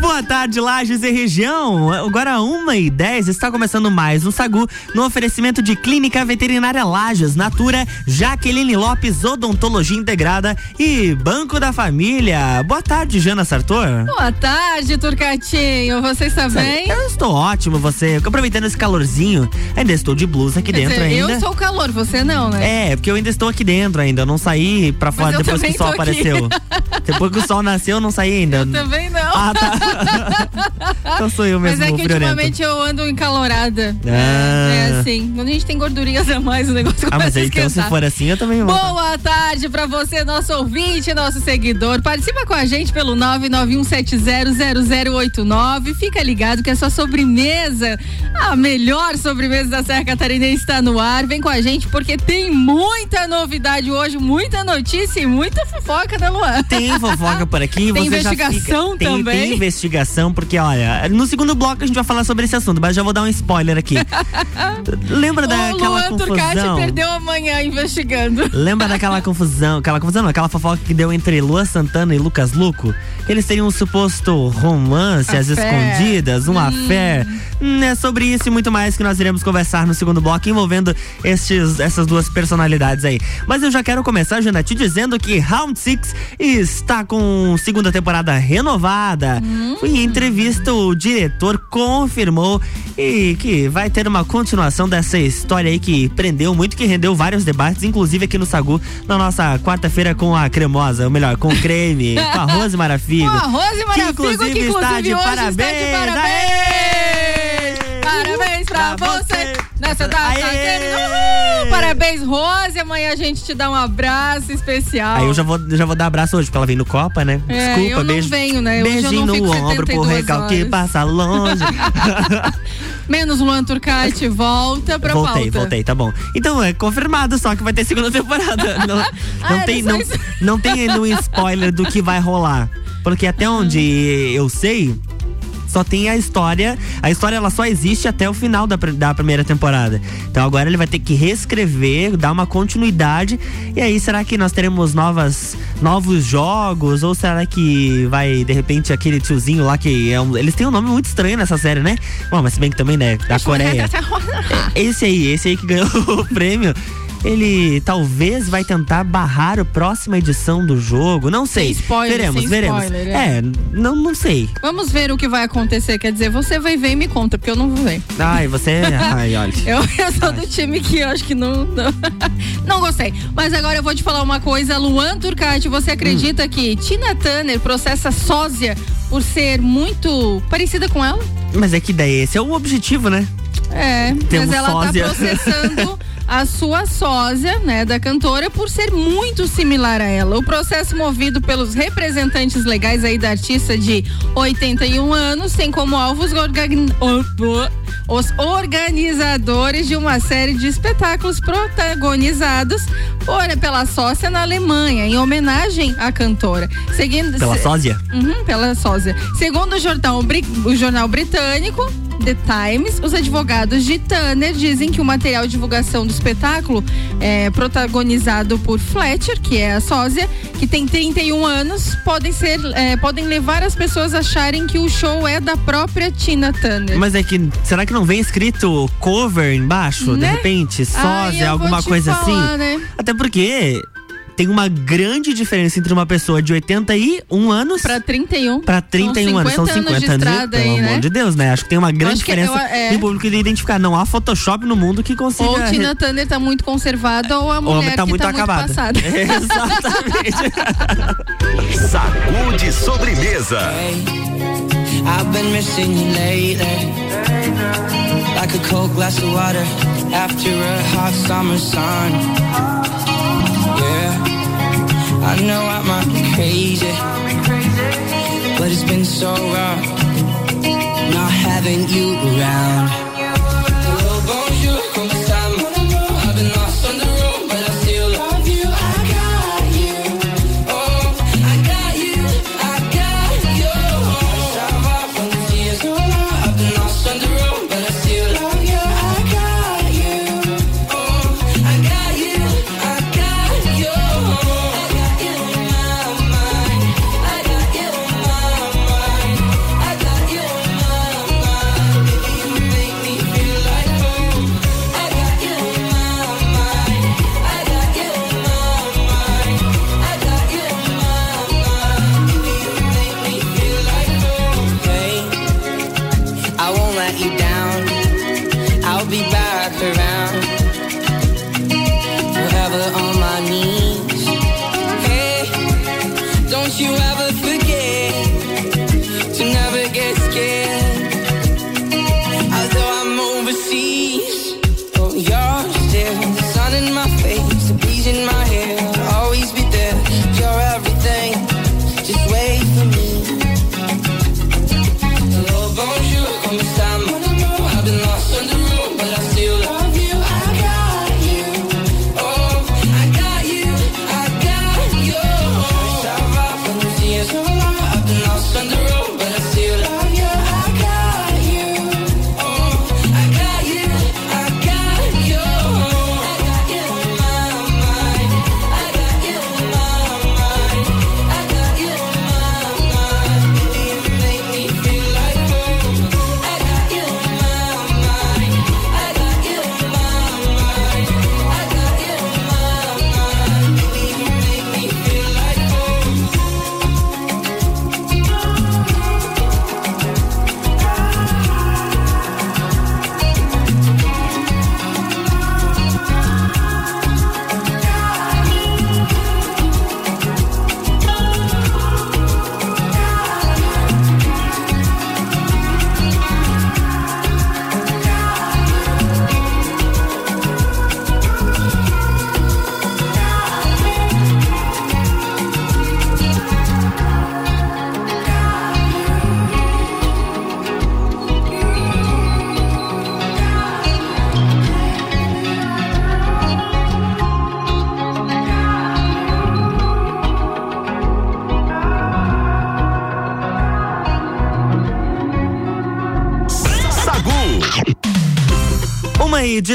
Boa tarde, Lages e região. Agora, uma e dez, está começando mais um Sagu no oferecimento de Clínica Veterinária Lages, Natura, Jaqueline Lopes, Odontologia Integrada e Banco da Família. Boa tarde, Jana Sartor. Boa tarde, Turcatinho. Você está bem? Eu estou ótimo, você. Aproveitando esse calorzinho, ainda estou de blusa aqui Quer dentro dizer, ainda. Eu sou o calor, você não, né? É, porque eu ainda estou aqui dentro ainda. Eu não saí pra fora depois que o sol apareceu. depois que o sol nasceu, eu não saí ainda. Eu também não. Ah, tá. então sou eu mesmo. Mas é que friorento. ultimamente eu ando encalorada. Ah. É, é, assim. Quando a gente tem gordurinhas a mais, o negócio ah, mas aí, então se for assim, eu também vou. Boa tarde pra você, nosso ouvinte, nosso seguidor. Participa com a gente pelo 991700089. Fica ligado que a sua sobremesa, a melhor sobremesa da Serra Catarinense está no ar. Vem com a gente porque tem muita novidade hoje, muita notícia e muita fofoca, né, Luan? Tem fofoca por aqui. Tem investigação fica... também. Tem, tem investigação, porque olha, no segundo bloco a gente vai falar sobre esse assunto, mas já vou dar um spoiler aqui. Lembra daquela Luan confusão? Perdeu amanhã investigando. Lembra daquela confusão, aquela confusão, não, aquela fofoca que deu entre Luan Santana e Lucas Luco? Eles teriam um suposto romance às escondidas, um hum. affair. Hum, é sobre isso e muito mais que nós iremos conversar no segundo bloco envolvendo estes, essas duas personalidades aí. Mas eu já quero começar, Jana, te dizendo que Round Six está com segunda temporada renovada. Hum. Em entrevista, o diretor confirmou e que vai ter uma continuação dessa história aí que prendeu muito, que rendeu vários debates, inclusive aqui no Sagu, na nossa quarta-feira com a cremosa, ou melhor, com creme, com a Rose Marafigo. Com a Rose Marafigo, que inclusive, que inclusive está, de parabéns, está de parabéns. Aê! Parabéns pra, pra você. você nessa data. Parabéns, Rose. Amanhã a gente te dá um abraço especial. Aí eu já vou, já vou dar abraço hoje, porque ela vem no Copa, né? É, Desculpa, eu beijo. venho, né? Beijinho no ombro pro recal que passa longe. Menos Luan Turcati, volta pra voltei, pauta. Voltei, tá bom. Então é confirmado só que vai ter segunda temporada. Não, não ah, tem, não, não tem ainda um spoiler do que vai rolar. Porque até onde eu sei, só tem a história. A história ela só existe até o final da, da primeira temporada. Então agora ele vai ter que reescrever, dar uma continuidade. E aí, será que nós teremos novas, novos jogos? Ou será que vai, de repente, aquele tiozinho lá que é um, Eles têm um nome muito estranho nessa série, né? Bom, mas se bem que também, né? Da Coreia. É, esse aí, esse aí que ganhou o prêmio ele talvez vai tentar barrar a próxima edição do jogo. Não sei. Sem spoiler, veremos, sem veremos. Spoiler, é. é, não, não sei. Vamos ver o que vai acontecer. Quer dizer, você vai ver e me conta, porque eu não vou ver. Ai, você. Ai, olha. eu, eu sou do time que eu acho que não, não. Não, gostei. Mas agora eu vou te falar uma coisa. Luan Turcati, você acredita hum. que Tina Turner processa sósia por ser muito parecida com ela? Mas é que daí esse é o objetivo, né? É, Temos mas ela tá sósia. tá processando a sua sósia, né, da cantora, por ser muito similar a ela. O processo movido pelos representantes legais aí da artista de 81 anos tem como alvos os organizadores de uma série de espetáculos protagonizados por, pela sócia na Alemanha, em homenagem à cantora. Seguindo, pela sósia? Uhum, pela sósia. Segundo o jornal, o jornal britânico, The Times, os advogados de Tanner dizem que o material de divulgação do espetáculo é protagonizado por Fletcher, que é a sósia, que tem 31 anos, podem ser, é, podem levar as pessoas a acharem que o show é da própria Tina Turner. Mas é que será que não vem escrito cover embaixo, né? de repente, sósia, alguma coisa falar, assim? Né? Até porque tem uma grande diferença entre uma pessoa de 81 anos para 31 para 31 São anos. São 50 anos, de anos de, pelo aí, né? amor de Deus, né? Acho que tem uma grande diferença eu, é... em público de identificar. Não há Photoshop no mundo que consiga. Ou Tina Turner tá muito conservada ou a mulher ou tá muito tá acabada. Muito passada. Exatamente. Sacude sobremesa. I've been missing you lately. Like a cold glass of water after a hot summer sun. Crazy, but it's been so rough not having you around.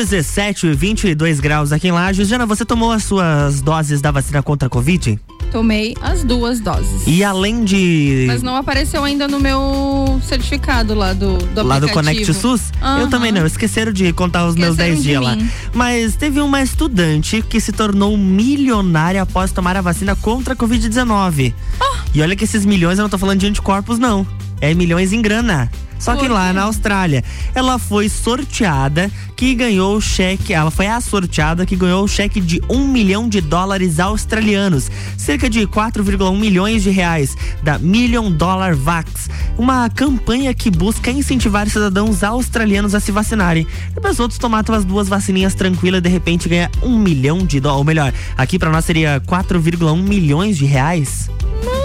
17 e 22 graus aqui em Lages. Jana, você tomou as suas doses da vacina contra a Covid? Tomei as duas doses. E além de. Mas não apareceu ainda no meu certificado lá do, do Lá do. Connect SUS? Eu Aham. também não, esqueceram de contar os meus Esqueceram 10 de dias lá. Mas teve uma estudante que se tornou milionária após tomar a vacina contra a Covid-19. Ah! E olha que esses milhões eu não tô falando de anticorpos, não. É milhões em grana. Só que lá na Austrália, ela foi sorteada que ganhou o cheque. Ela foi a sorteada que ganhou o cheque de um milhão de dólares australianos, cerca de 4,1 milhões de reais, da Million Dollar Vax, uma campanha que busca incentivar cidadãos australianos a se vacinarem. E os outros tomar as duas vacininhas tranquilas e de repente ganhar um milhão de dólares. Ou melhor, aqui pra nós seria 4,1 milhões de reais.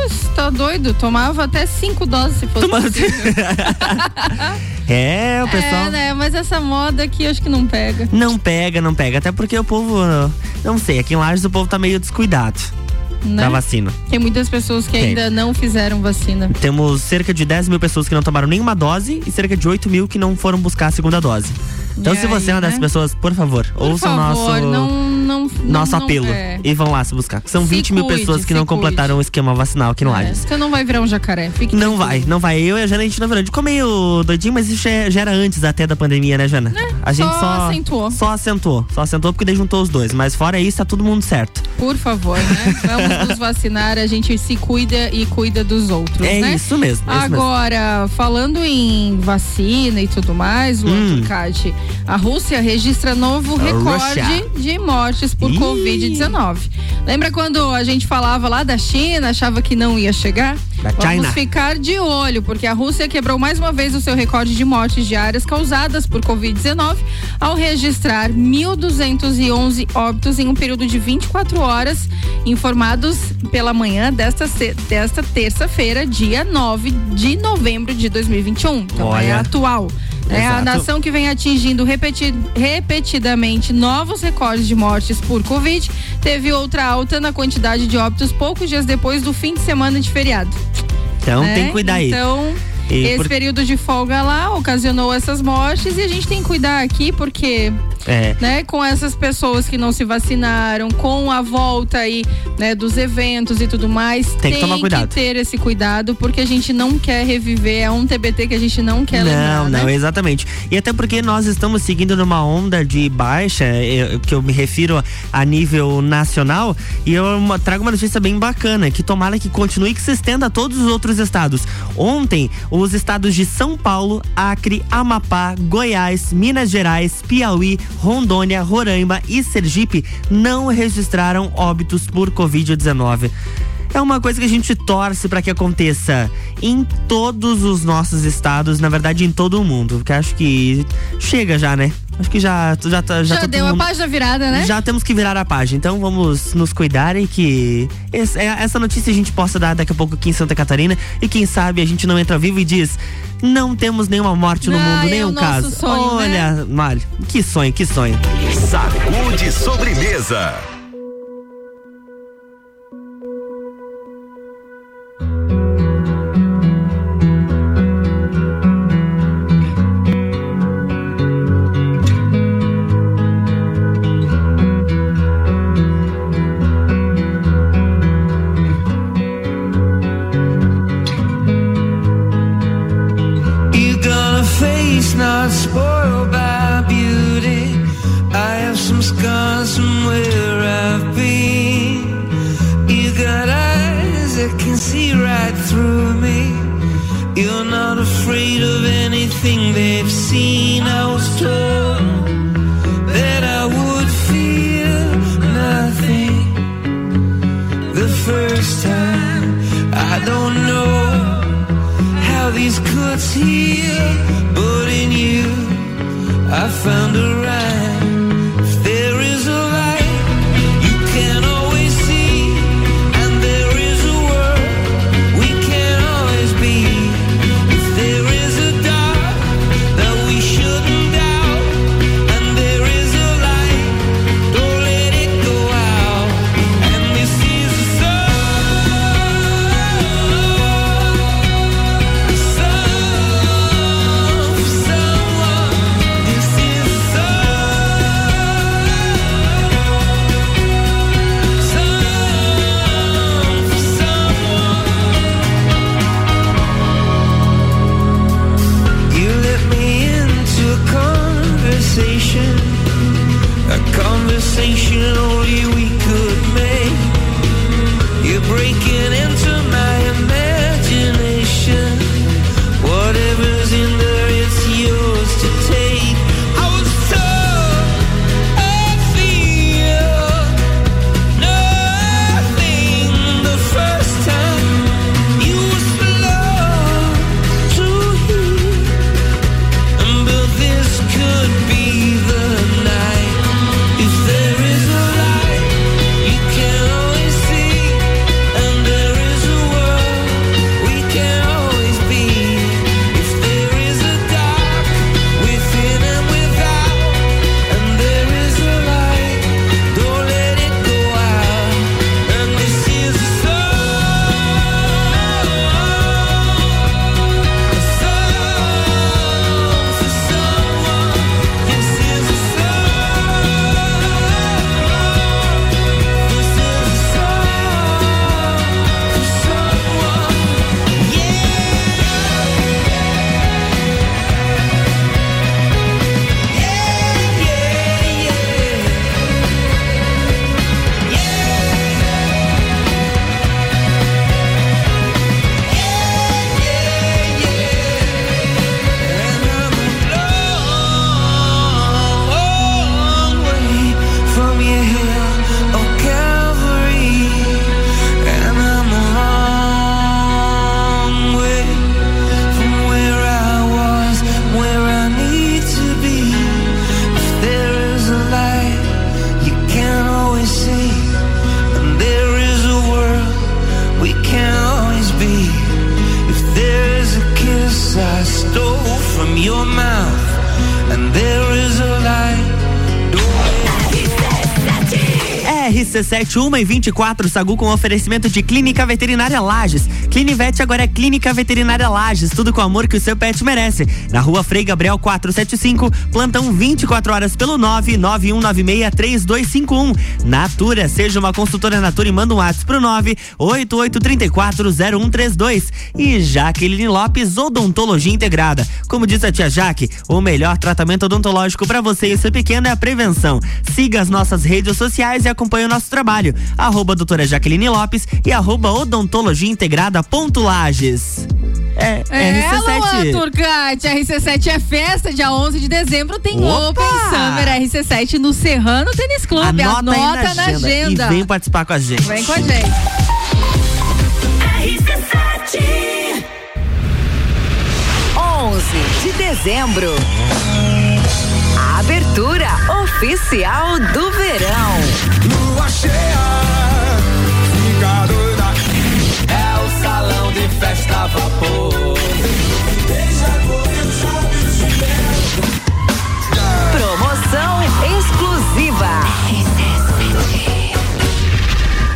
Nossa, tá doido? Tomava até cinco doses se fosse possível. é, o pessoal. É, né? Mas essa moda aqui acho que não pega. Não pega, não pega. Até porque o povo, não sei, aqui em Lages o povo tá meio descuidado Né? da vacina. Tem muitas pessoas que Tem. ainda não fizeram vacina. Temos cerca de 10 mil pessoas que não tomaram nenhuma dose e cerca de 8 mil que não foram buscar a segunda dose. Então, E se você é uma dessas né? pessoas, por favor, Por ouça o nosso. não, não, Nosso não, apelo. é. E vão lá se buscar. São Se 20 mil cuide, pessoas que não cuide. completaram o esquema vacinal aqui no É, Lages. Você não vai virar um jacaré. Fique Não vai, não vai. Eu e a Jana, a gente não virou. A gente ficou meio doidinho, mas isso já, já era antes até da pandemia, né, Jana? a gente só só. acentuou. Só acentuou. Só acentuou porque daí juntou os dois. Mas fora isso, tá todo mundo certo. Por favor, né? Vamos nos vacinar, a gente se cuida e cuida dos outros, É né? isso mesmo. é isso mesmo. Agora, falando em vacina e tudo mais, Luan Hum. A Rússia registra novo recorde de mortes por Ih. Covid-19. Lembra quando a gente falava lá da China, achava que não ia chegar? Da Vamos China. ficar de olho, porque a Rússia quebrou mais uma vez o seu recorde de mortes diárias causadas por Covid-19 ao registrar 1.211 óbitos em um período de 24 horas, informados pela manhã desta, desta terça-feira, dia 9 de novembro de 2021. Então é Olha. atual. É a nação que vem atingindo repeti- repetidamente novos recordes de mortes por Covid teve outra alta na quantidade de óbitos poucos dias depois do fim de semana de feriado. Então né? tem que cuidar aí. Então, E esse por- período de folga lá ocasionou essas mortes e a gente tem que cuidar aqui porque, É. né, com essas pessoas que não se vacinaram, com a volta aí, né, dos eventos e tudo mais, Tem que tomar cuidado. ter esse cuidado porque a gente não quer reviver, é um TBT que a gente não quer não, lembrar, não, né? exatamente. E até porque nós estamos seguindo numa onda de baixa, eu- que eu me refiro a nível nacional, e eu trago uma notícia bem bacana, que tomara que continue e que se estenda a todos os outros estados. Ontem, os estados de São Paulo, Acre, Amapá, Goiás, Minas Gerais, Piauí, Rondônia, Roraima e Sergipe não registraram óbitos por Covid-19 é uma coisa que a gente torce para que aconteça em todos os nossos estados, na verdade em todo o mundo, porque acho que chega já, né? Acho que já já tá, já, já já deu mundo, a página virada, né? Já temos que virar a página. Então vamos nos cuidar e que esse, é, essa notícia a gente possa dar daqui a pouco aqui em Santa Catarina e quem sabe a gente não entra vivo e diz não temos nenhuma morte no mundo, é nenhum caso. Sonho, né? Olha, né? Mário, que sonho, que sonho. Sacude sobremesa. RC7 1 e 24, Sagu com oferecimento de Clínica Veterinária Lages. Clinivete agora é Clínica Veterinária Lages, tudo com o amor que o seu pet merece. Na rua Frei Gabriel 475, plantão 24 horas pelo 991963251. Natura, seja uma consultora Natura e manda um WhatsApp pro 988340132. E Jaqueline Lopes, Odontologia Integrada. Como diz a tia Jaque, o melhor tratamento odontológico para você e seu pequeno é a prevenção. Siga as nossas redes sociais e acompanhe o nosso trabalho. Arroba doutora Jaqueline Lopes e arroba odontologia integrada Ponto Lages. É, É, RC7. Luan Turcati, RC7 é festa, dia 11 de dezembro tem Opa! Open Summer RC7 no Serrano Tênis Clube. Anota, aí Anota na agenda. E vem participar com a gente. Vem com a gente. RC7 11 de dezembro. A abertura oficial do verão. Lua cheia, vapor.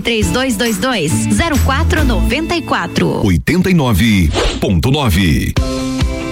3222 0494. 89.9.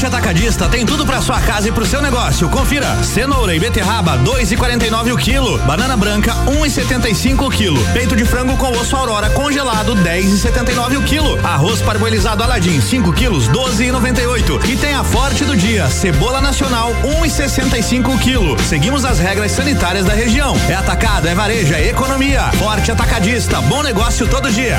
Forte Atacadista tem tudo pra sua casa e pro seu negócio. Confira: cenoura e beterraba 2,49 o quilo, banana branca 1,75 o quilo, peito de frango com osso aurora congelado 10,79 o quilo, arroz parboilizado Aladim 5 quilos 12,98 e tem a Forte do dia cebola nacional 1,65 o quilo. Seguimos as regras sanitárias da região. É atacado, é varejo, é economia. Forte Atacadista, bom negócio todo dia.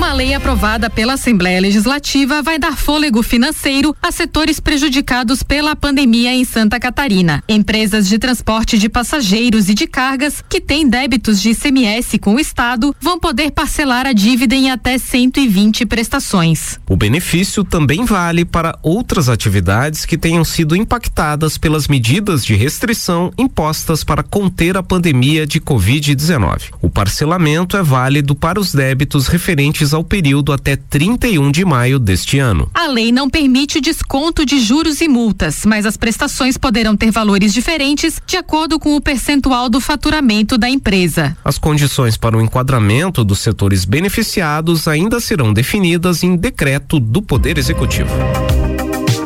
Uma lei aprovada pela Assembleia Legislativa vai dar fôlego financeiro a setores prejudicados pela pandemia em Santa Catarina. Empresas de transporte de passageiros e de cargas que têm débitos de ICMS com o Estado vão poder parcelar a dívida em até 120 prestações. O benefício também vale para outras atividades que tenham sido impactadas pelas medidas de restrição impostas para conter a pandemia de Covid-19. O parcelamento é válido para os débitos referentes ao período até 31 de maio deste ano. A lei não permite o desconto de juros e multas, mas as prestações poderão ter valores diferentes de acordo com o percentual do faturamento da empresa. As condições para o enquadramento dos setores beneficiados ainda serão definidas em decreto do Poder Executivo.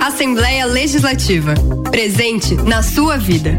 Assembleia Legislativa. Presente na sua vida.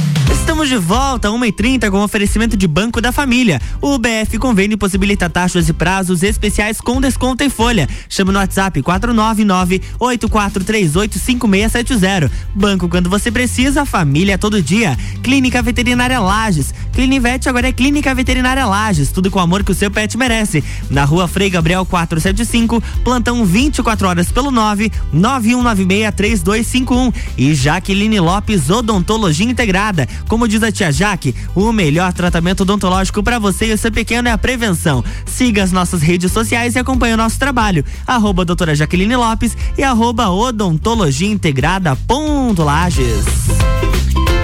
Estamos de volta, 1h30, com oferecimento de Banco da Família. O BF Convênio possibilita taxas e prazos especiais com desconto em folha. Chama no WhatsApp 499-8438-5670. Banco quando você precisa, família todo dia. Clínica Veterinária Lages. Clinivete agora é Clínica Veterinária Lages. Tudo com o amor que o seu pet merece. Na rua Frei Gabriel 475, plantão 24 horas pelo 9 9196 3251. E Jaqueline Lopes Odontologia Integrada. Como diz a tia Jaque, o melhor tratamento odontológico para você e o seu pequeno é a prevenção. Siga as nossas redes sociais e acompanhe o nosso trabalho. Arroba doutora Jaqueline Lopes e arroba odontologia integrada ponto Lages.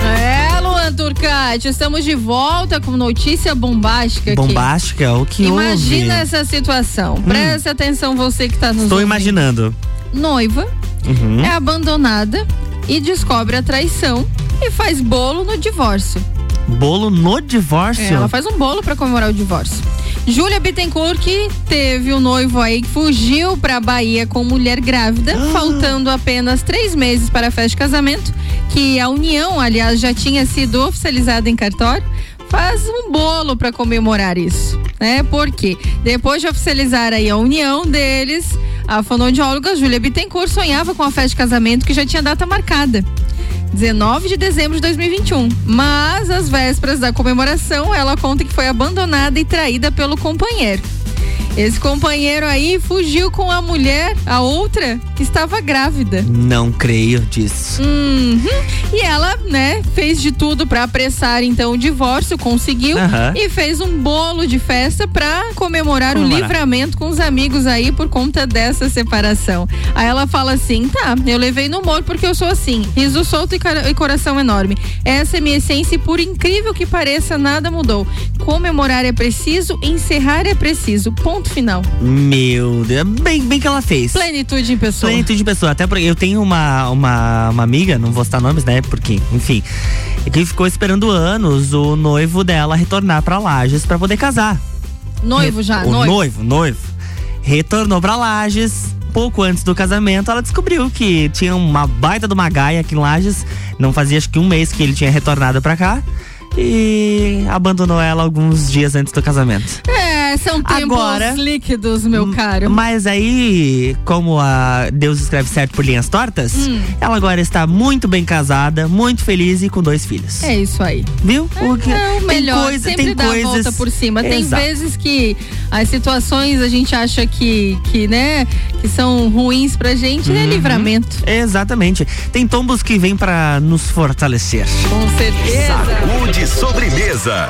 É, Luan Turcati, estamos de volta com notícia bombástica aqui. Bombástica? O que Imagina houve? essa situação. Presta atenção você que tá nos Estou ouvindo. imaginando. Noiva Uhum. é abandonada e descobre a traição e faz bolo no divórcio. Bolo no divórcio? É, ela faz um bolo pra comemorar o divórcio. Júlia Bittencourt, que teve um noivo aí que fugiu pra Bahia com mulher grávida, Ah. faltando apenas três meses para a festa de casamento, que a união, aliás, já tinha sido oficializada em cartório, faz um bolo pra comemorar isso, né? Porque depois de oficializar aí a união deles, a fonoaudióloga Júlia Bittencourt sonhava com a festa de casamento que já tinha data marcada. 19 de dezembro de 2021. Mas às vésperas da comemoração, ela conta que foi abandonada e traída pelo companheiro. Esse companheiro aí fugiu com a mulher, a outra, que estava grávida. Não creio disso. Uhum. E ela, né, fez de tudo pra apressar então o divórcio, conseguiu Aham. e fez um bolo de festa pra comemorar, o livramento com os amigos aí por conta dessa separação. Aí ela fala assim: "Tá, eu levei no humor porque eu sou assim, riso solto e, cara- e coração enorme. Essa é minha essência e por incrível que pareça, nada mudou. Comemorar é preciso, encerrar é preciso. Ponto final. Meu Deus, bem, bem que ela fez. Plenitude em pessoa. Plenitude de pessoa. Até porque eu tenho uma, uma, uma amiga, não vou citar nomes, né? Porque, enfim, que ficou esperando anos o noivo dela retornar pra Lages pra poder casar. Noivo já, o noivo. noivo, noivo. Retornou pra Lages. Pouco antes do casamento, ela descobriu que tinha uma baita de uma gaia aqui em Lages. Não fazia acho que um mês que ele tinha retornado pra cá. E abandonou ela alguns dias antes do casamento. É, são tempos Agora- líquidos, meu caro. Mas aí, como a Deus escreve certo por linhas tortas, Hum. ela agora está muito bem casada, muito feliz e com dois filhos. É isso aí. Viu? O que- É o melhor, coisa- sempre tem dá coisas... a volta por cima. Tem Exato. vezes que as situações a gente acha que, que, né, que são ruins pra gente, Uhum. é livramento. Exatamente. Tem tombos que vêm pra nos fortalecer. Com certeza. Saúde sobremesa.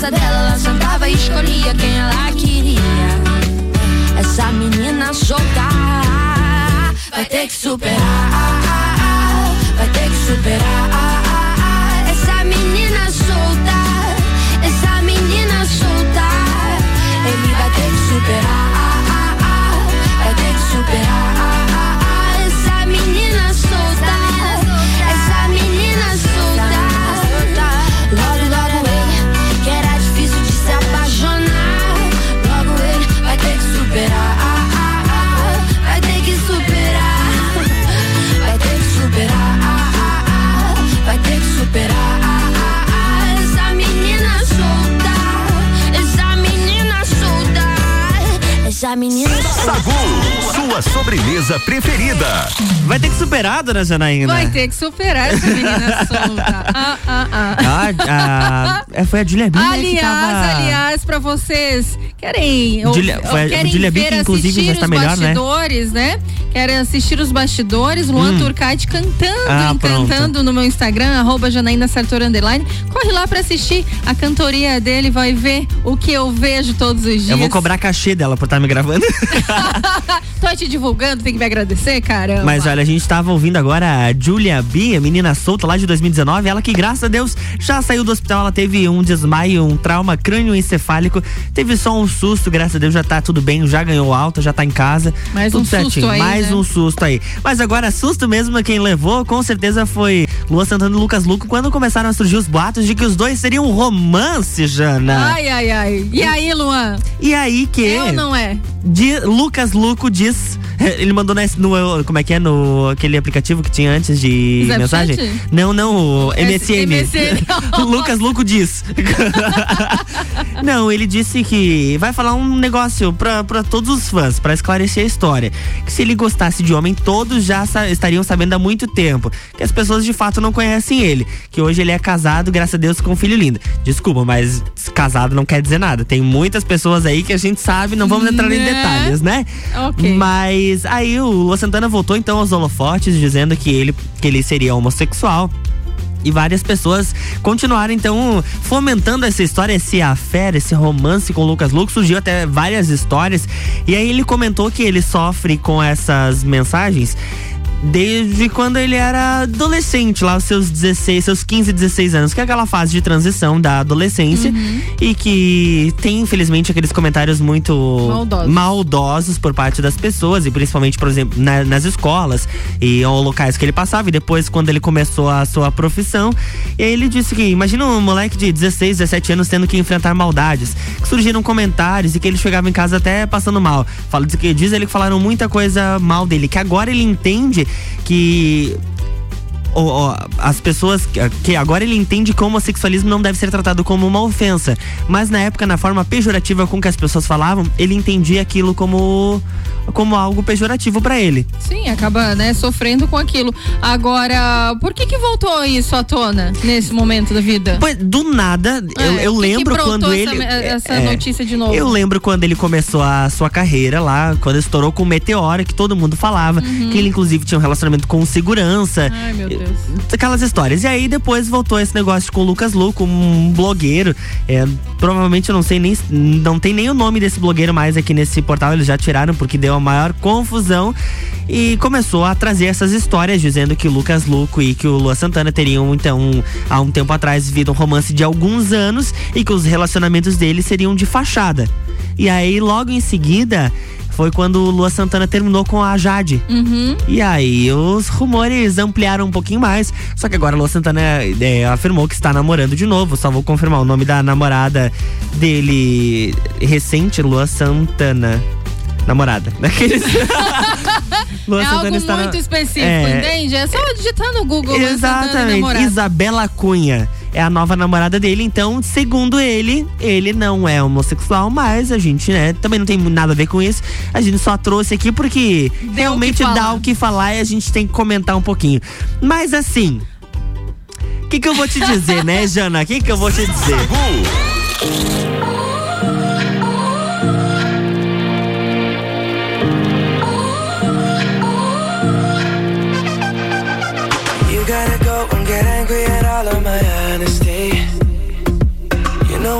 Casa dela ela sentava e escolhia quem ela queria. Essa menina solta vai ter que superar, da menina. Sagu, sua sobremesa preferida. Vai ter que superar, dona Janaína. Vai ter que superar essa menina solta. Ah, ah, ah. Ah, ah, foi a Julia Bim, né, que Aliás, tava... aliás, pra vocês querem, ou- Julia- ou foi a querem Julia Bim ver que, inclusive, assistir já está os melhor, né? bastidores, né? Querem assistir os bastidores, Luan Hum. Turcati cantando, Ah, encantando no meu Instagram, arroba Janaína Sartor Underline. Corre lá pra assistir a cantoria dele, vai ver o que eu vejo todos os dias. Eu vou cobrar cachê dela por estar me gravando. Tô te divulgando, tem que me agradecer, caramba. Mas olha, a gente tava ouvindo agora a Julia B, a menina solta lá de 2019. Ela que, graças a Deus, já saiu do hospital. Ela teve um desmaio, um trauma crânioencefálico. Teve só um susto, graças a Deus já tá tudo bem, já ganhou alta, já tá em casa. Mais tudo um susto certinho. aí, Mais né? um susto aí. Mas agora, susto mesmo, quem levou, com certeza foi Lua Santana e Lucas Luco, quando começaram a surgir os boatos de que os dois seriam um romance, Jana. Ai, ai, ai. E aí, Luan? E aí que. É ou não é? Di- Lucas Luco diz. Ele mandou nesse- no, Como é que é? No aquele aplicativo que tinha antes de Snapchat? mensagem? Não, não, o MSN. MSN. Lucas Luco diz. não, ele disse que vai falar um negócio pra, pra todos os fãs, pra esclarecer a história. Que se ele gostasse de homem, todos já sa- estariam sabendo há muito tempo. Que as pessoas de fato não conhecem ele. Que hoje ele é casado, graças a Deus, com um filho lindo. Desculpa, mas casado não quer dizer nada. Tem muitas pessoas aí que a gente sabe, não vamos entrar em Né? detalhes, né? Ok. Mas aí o Lua Santana voltou então aos holofotes, dizendo que ele, que ele seria homossexual. E várias pessoas continuaram, então, fomentando essa história, esse affair, esse romance com o Lucas Luco. Surgiu até várias histórias. E aí ele comentou que ele sofre com essas mensagens desde quando ele era adolescente, lá os seus 16, seus 15, 16 anos, que é aquela fase de transição da adolescência e que tem infelizmente aqueles comentários muito Maldosos. maldosos por parte das pessoas e principalmente, por exemplo, na- nas escolas e ou locais que ele passava e depois quando ele começou a sua profissão, e aí ele disse que imagina um moleque de 16, 17 anos tendo que enfrentar maldades, que surgiram comentários e que ele chegava em casa até passando mal. Fala diz que diz ele que falaram muita coisa mal dele, que agora ele entende que as pessoas que- que agora ele entende que o homossexualismo não deve ser tratado como uma ofensa, mas na época na forma pejorativa com que as pessoas falavam, ele entendia aquilo como como algo pejorativo pra ele. Sim, acaba, né, sofrendo com aquilo. Agora, por que que voltou isso à tona nesse momento da vida? Pois, do nada, eu, É, eu o que que lembro brotou quando essa- ele essa é, notícia de novo? Eu lembro quando ele começou a sua carreira lá, quando estourou com o Meteora, que todo mundo falava, que ele inclusive tinha um relacionamento com segurança. Uhum. Ai, meu Deus. Aquelas histórias. E aí depois voltou esse negócio com o Lucas Luco, um blogueiro. É, provavelmente eu não sei nem. Não tem nem o nome desse blogueiro mais aqui nesse portal. Eles já tiraram porque deu a maior confusão. E começou a trazer essas histórias dizendo que o Lucas Luco e que o Lua Santana teriam, então, há um tempo atrás, vivido um romance de alguns anos e que os relacionamentos deles seriam de fachada. E aí, logo em seguida, foi quando o Lua Santana terminou com a Jade. Uhum. E aí os rumores ampliaram um pouquinho mais. Só que agora a Lua Santana é, afirmou que está namorando de novo. Só vou confirmar o nome da namorada dele recente, Lua Santana. Namorada. Daqueles. Lua é Santana algo está na- muito específico, É. entende? É só digitar no Google. Exatamente. Isabela Cunha é a nova namorada dele. Então, segundo ele, ele não é homossexual, mas a gente, né, também não tem nada a ver com isso. A gente só trouxe aqui porque realmente falar. dá o que falar e a gente tem que comentar um pouquinho. Mas assim. O que, que eu vou te dizer, né, Jana? O que, que eu vou te dizer?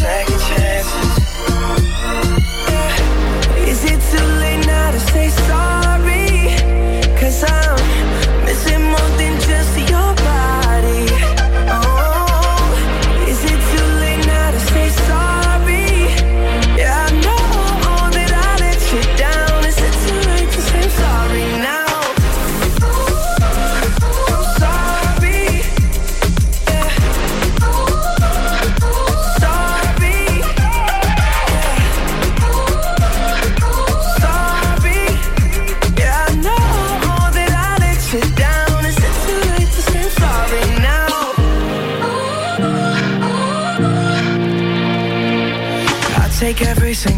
second chances. Is it too late now to say sorry?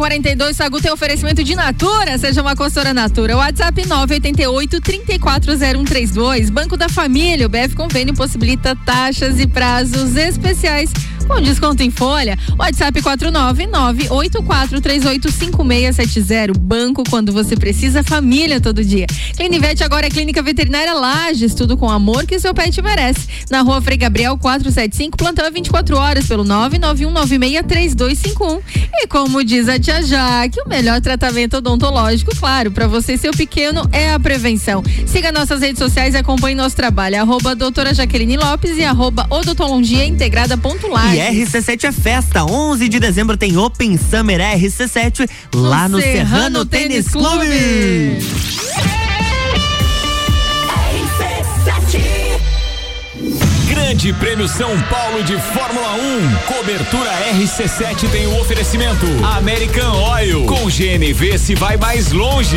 RC7 142 Sagu tem oferecimento de Natura, seja uma consultora Natura. WhatsApp 988 340132. Banco da Família, o BF Convênio possibilita taxas e prazos especiais com desconto em folha. WhatsApp 49984385670. Banco quando você precisa, família todo dia. Clinivete agora é Clínica Veterinária Lages, tudo com amor que seu pet merece. Na rua Frei Gabriel 475, plantão é 24 horas pelo 991963251. E como diz a tia Jaque, o melhor tratamento odontológico, claro, para você seu pequeno é a prevenção. Siga nossas redes sociais e acompanhe nosso trabalho. Arroba doutora Jaqueline Lopes e arroba odontologia. RC7 é festa. 11 de dezembro tem Open Summer RC7 lá no Serrano Tênis Clube. Grande Prêmio São Paulo de Fórmula 1. Cobertura RC7 tem o oferecimento American Oil. Com GNV se vai mais longe.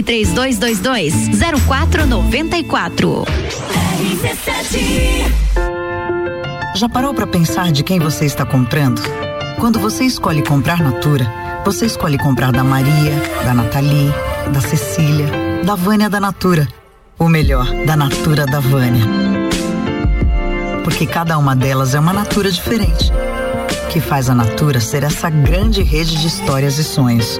3222 0494. Já parou para pensar de quem você está comprando? Quando você escolhe comprar Natura, você escolhe comprar da Maria, da Nathalie, da Cecília, da Vânia da Natura. Ou melhor, da Natura da Vânia. Porque cada uma delas é uma Natura diferente. Que faz a Natura ser essa grande rede de histórias e sonhos.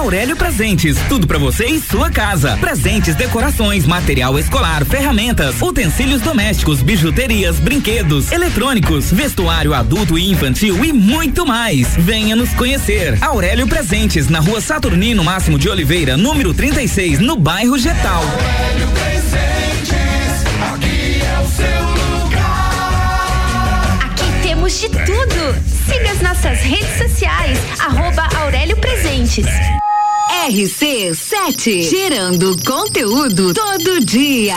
Aurélio Presentes, tudo pra você e sua casa. Presentes, decorações, material escolar, ferramentas, utensílios domésticos, bijuterias, brinquedos, eletrônicos, vestuário adulto e infantil e muito mais. Venha nos conhecer. Aurélio Presentes, na rua Saturnino Máximo de Oliveira, número 36, no bairro Getal. Aqui é o seu lugar. Aqui Temos de tudo. Siga as nossas redes sociais, arroba Aurélio Presentes. RC7, gerando conteúdo todo dia.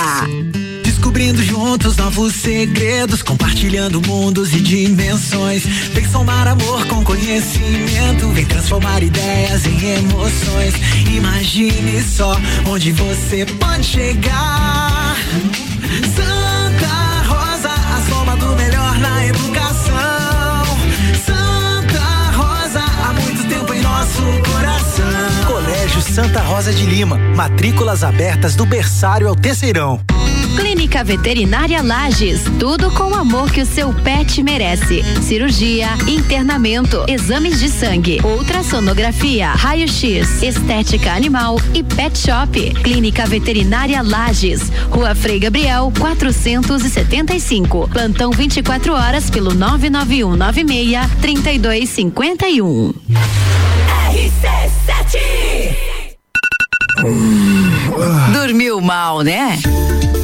Descobrindo juntos novos segredos, compartilhando mundos e dimensões. Vem somar amor com conhecimento, vem transformar ideias em emoções. Imagine só onde você pode chegar. Santa Rosa, a soma do melhor na educação. Santa Rosa, há muito tempo em nosso coração. Santa Rosa de Lima, matrículas abertas do berçário ao terceirão. Clínica Veterinária Lages, tudo com o amor que o seu pet merece. Cirurgia, internamento, exames de sangue, ultrassonografia, raio-x, estética animal e pet shop. Clínica Veterinária Lages, Rua Frei Gabriel, 475. Plantão 24 horas pelo 991 96 3251. Dormiu mal, né?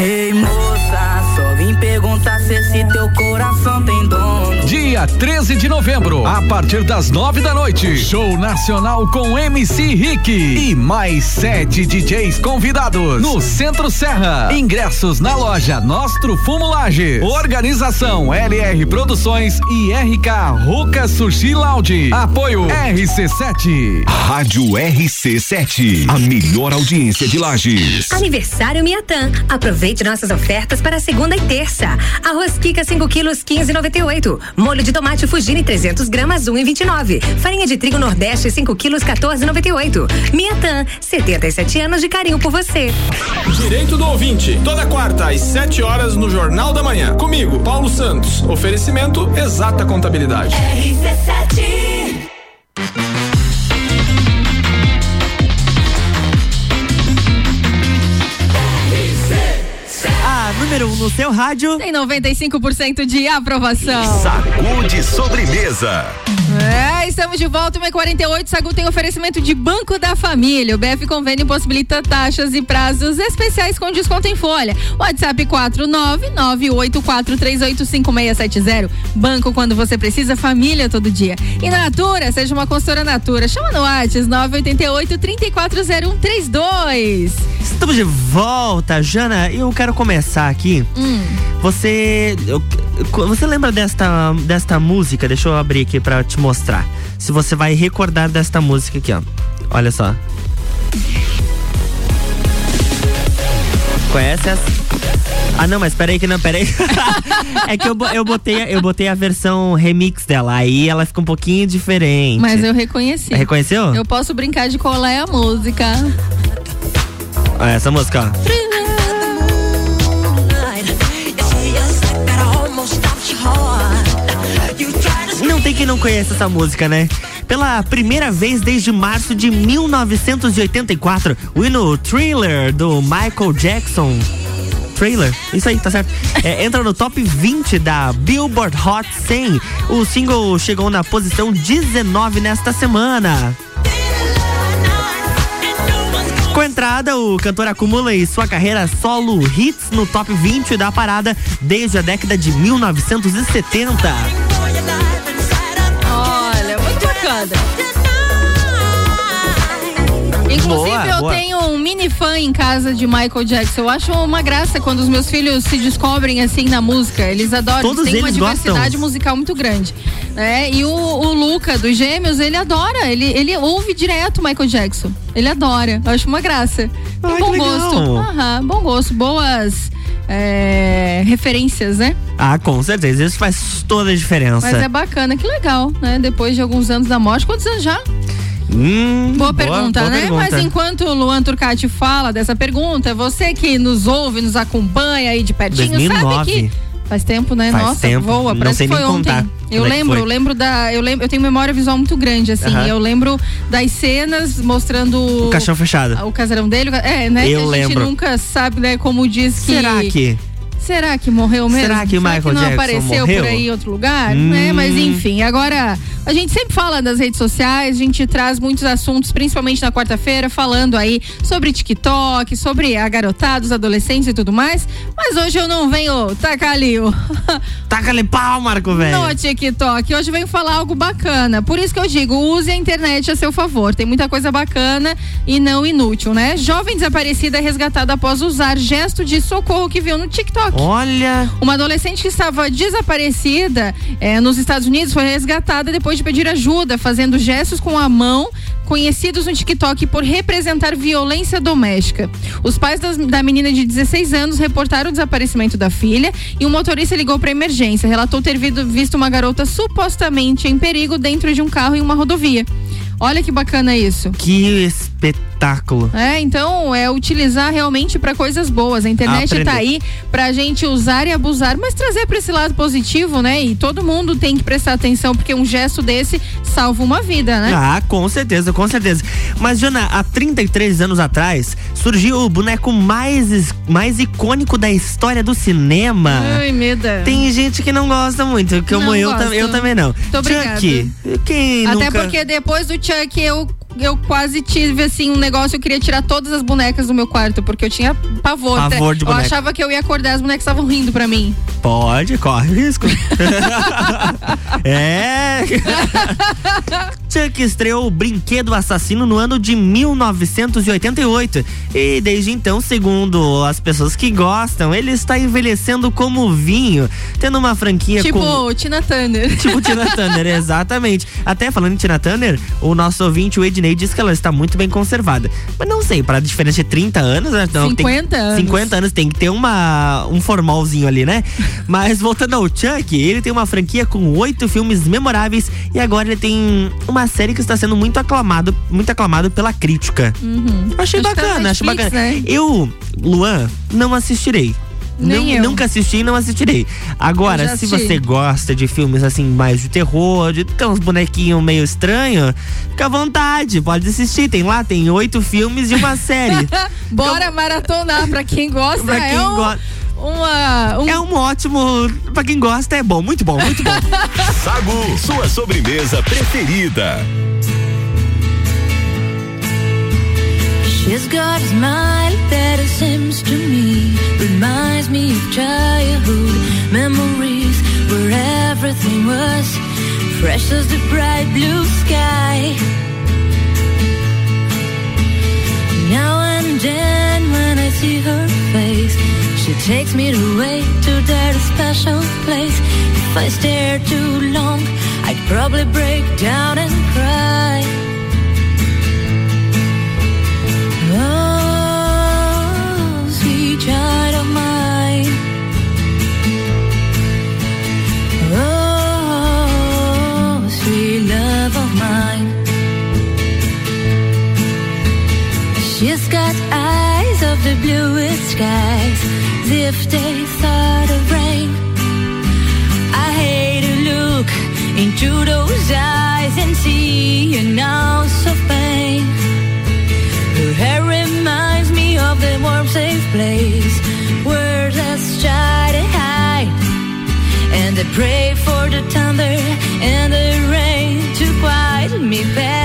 Ei moça, só vim perguntar se esse teu coração tem dono. Dia 13 de novembro, a partir das nove da noite, show nacional com MC Rick e mais sete DJs convidados no Centro Serra. Ingressos na loja Nostro Fumo Lages. Organização LR Produções e RK Ruca Sushi Lounge. Apoio RC7. Rádio RC7, a melhor audiência de Lages. Aniversário Miatã. Aproveite nossas ofertas para segunda e terça. Arroz Kika 5 quilos 15,98. Molho de tomate Fugini 300 gramas 1,29. Farinha de trigo Nordeste 5 quilos 14,98. Miatan 77 anos de carinho por você. Direito do ouvinte. Toda quarta às 7 horas no Jornal da Manhã. Comigo, Paulo Santos. Oferecimento Exata Contabilidade. RC7 no seu rádio. Tem 95% de aprovação. Sacude sobremesa. É, estamos de volta, 1h48. Sagu tem oferecimento de Banco da Família. O BF Convênio possibilita taxas e prazos especiais com desconto em folha. WhatsApp 49984385670. Banco quando você precisa, família todo dia. E Natura, seja uma consultora Natura. Chama no WhatsApp 988 340132. Estamos de volta, Jana. Eu quero começar aqui. Hum. Você. eu- você lembra desta, desta música? Deixa eu abrir aqui pra te mostrar. Se você vai recordar desta música aqui, ó. Olha só. Conhece essa? Ah, não, mas peraí que não, peraí. é que eu, eu, botei, a- eu botei a versão remix dela, aí ela fica um pouquinho diferente. Mas eu reconheci. Reconheceu? Eu posso brincar de qual é a música. Ah, essa música, ó. Não tem quem não conheça essa música, né? Pela primeira vez desde março de 1984, o hino Thriller do Michael Jackson. Trailer, isso aí, tá certo. É, entra no top 20 da Billboard Hot 100. O single chegou na posição 19 nesta semana. Com a entrada, o cantor acumula em sua carreira solo hits no top 20 da parada desde a década de 1970. Inclusive, Boa, eu boa. tenho um mini fã em casa de Michael Jackson. Eu acho uma graça quando os meus filhos se descobrem assim na música. Eles adoram, Todos eles têm uma eles diversidade gostam. musical muito grande. né? E o, o Luca dos Gêmeos, ele adora. Ele, ele ouve direto Michael Jackson. Ele adora. Eu acho uma graça. Tem Ai, bom gosto. Aham, bom gosto. Boas é, referências, né? Ah, com certeza, isso faz toda a diferença. Mas é bacana, que legal, né? Depois de alguns anos da morte. Quantos anos já? Hum, Boa, pergunta, boa né? pergunta. Mas enquanto o Luan Turcati fala dessa pergunta, você que nos ouve, nos acompanha aí de pertinho, 2009. sabe que faz tempo, né? Faz Nossa, tempo, voa, não parece sei que foi nem ontem. Eu Como é lembro, eu lembro da. Eu lembro, eu tenho memória visual muito grande, assim. Eu lembro das cenas mostrando. O caixão fechado. O casarão dele. É, né? Eu que a gente lembro. nunca sabe, né? Como diz que. Será que? Será que morreu mesmo? Será que o Michael não Jackson apareceu morreu? por aí em outro lugar? Hum. Né? Mas enfim, agora a gente sempre fala nas redes sociais, a gente traz muitos assuntos, principalmente na quarta-feira, falando aí sobre TikTok, sobre a garotada, os adolescentes e tudo mais. Mas hoje eu não venho tacar ali o. Taca ali pau, Marco, velho. No TikTok. Hoje eu venho falar algo bacana. Por isso que eu digo, use a internet a seu favor. Tem muita coisa bacana e não inútil, né? Jovem desaparecida é resgatada após usar gesto de socorro que viu no TikTok. Olha. Uma adolescente que estava desaparecida eh, nos Estados Unidos foi resgatada depois de pedir ajuda, fazendo gestos com a mão, conhecidos no TikTok por representar violência doméstica. Os pais das- da menina de 16 anos reportaram o desaparecimento da filha e um motorista ligou para emergência. Relatou ter vido- visto uma garota supostamente em perigo dentro de um carro em uma rodovia. Olha que bacana isso. Que espetáculo. É, então é utilizar realmente para coisas boas. A internet Aprender. tá aí pra gente usar e abusar, mas trazer para esse lado positivo, né? E todo mundo tem que prestar atenção porque um gesto desse salva uma vida, né? Ah, com certeza, com certeza. Mas, Jana, há 33 anos atrás, surgiu o boneco mais, is- mais icônico da história do cinema. Ai, meda. Tem gente que não gosta muito, como eu, tam- eu também não. Muito obrigada. Chuck, quem Até nunca... porque depois do Chuck eu eu quase tive assim um negócio, eu queria tirar todas as bonecas do meu quarto, porque eu tinha pavor. Pavor de eu boneca. achava que eu ia acordar, as bonecas estavam rindo pra mim. Pode, corre risco. é. Chuck estreou o Brinquedo Assassino no ano de 1988. E desde então, segundo as pessoas que gostam, ele está envelhecendo como vinho, tendo uma franquia tipo. Tina Turner. Tipo Tina Turner, exatamente. Até falando em Tina Turner, o nosso ouvinte, o Ednei, disse que ela está muito bem conservada. Mas não sei, para a diferença de 30 anos, né, tem- 50 anos. 50 anos tem que ter uma, um formalzinho ali, né? Mas voltando ao Chuck, ele tem uma franquia com oito filmes memoráveis e agora ele tem uma série que está sendo muito aclamado, muito aclamado pela crítica. Uhum. Achei Acho tá na bacana, Netflix, bacana. né? Eu, Luan, não assistirei. Nem Não- eu. Nunca assisti e não assistirei. Agora, se assisti. você gosta de filmes assim, mais de terror, de ter uns bonequinhos meio estranhos, fica à vontade, pode assistir. Tem lá, tem oito filmes e uma série. Bora maratonar pra quem gosta. Pra quem é um, go- uma, um É um ótimo. Pra quem gosta, é bom, muito bom, muito bom. Sagu, sua sobremesa preferida. She's got a smile that it seems to me reminds me of childhood memories where everything was fresh as the bright blue sky. Now and then when I see her face, she takes me away to that special place. If I stare too long, I'd probably break down and cry. She's got eyes of the bluest skies, as if they thought of rain. I hate to look into those eyes and see an ounce of pain. Her hair reminds me of the warm, safe place where let's try to hide. And I pray for the thunder and the rain to quiet me, pass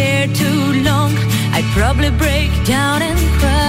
Too long, I'd probably break down and cry.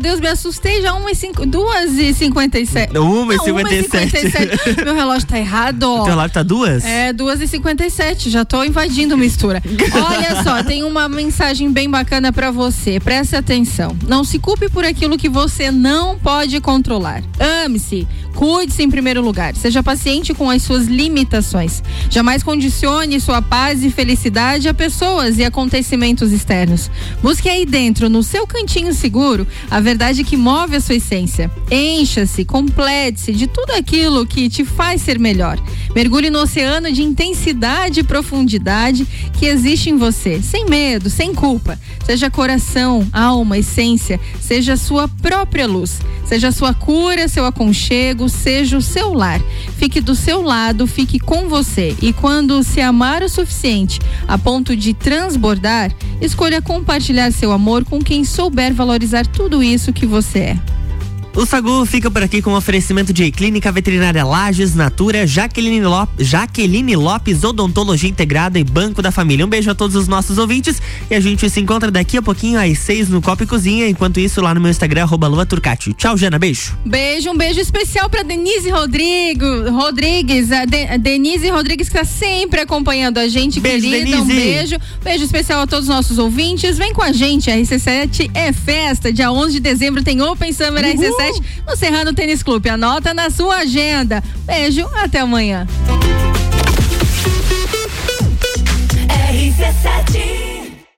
Deus, me assustei já 1 e 5, 2 e 57. Uma e Não, uma 57. Meu relógio tá errado. O teu relógio tá duas? É, 2 e 57 já tô invadindo mistura. Olha só, tem uma mensagem bem bacana pra você. Preste atenção. Não se culpe por aquilo que você não pode controlar. Ame-se. Cuide-se em primeiro lugar. Seja paciente com as suas limitações. Jamais condicione sua paz e felicidade a pessoas e acontecimentos externos. Busque aí dentro, no seu cantinho seguro, a verdade que move a sua essência. Encha-se, complete-se de tudo aquilo que te faz ser melhor. Mergulhe no oceano de intensidade e profundidade que existe em você, sem medo, sem culpa. Seja coração, alma, essência, seja sua própria luz. Seja sua cura, seu aconchego, seja o seu lar. Fique do seu lado, fique com você. E quando se amar o suficiente a ponto de transbordar, escolha compartilhar seu amor com quem souber valorizar tudo isso que você é. O Sagu fica por aqui com oferecimento de Clínica Veterinária Lages, Natura, Jaqueline, Lop- Jaqueline Lopes, Odontologia Integrada e Banco da Família. Um beijo a todos os nossos ouvintes e a gente se encontra daqui a pouquinho às seis no Copa e Cozinha. Enquanto isso, lá no meu Instagram, arroba Lua Turcati. Tchau, Jana. Beijo. Beijo, um beijo especial pra Denise Rodrigo, Rodrigues, a, De- a Denise Rodrigues que tá sempre acompanhando a gente, Beijo, querida. Um Denise. beijo. Beijo especial a todos os nossos ouvintes. Vem com a gente, a RC7 é festa. Dia 11 de dezembro tem Open Summer RC7 no Serrano Tênis Clube. Anota na sua agenda. Beijo, até amanhã. RC7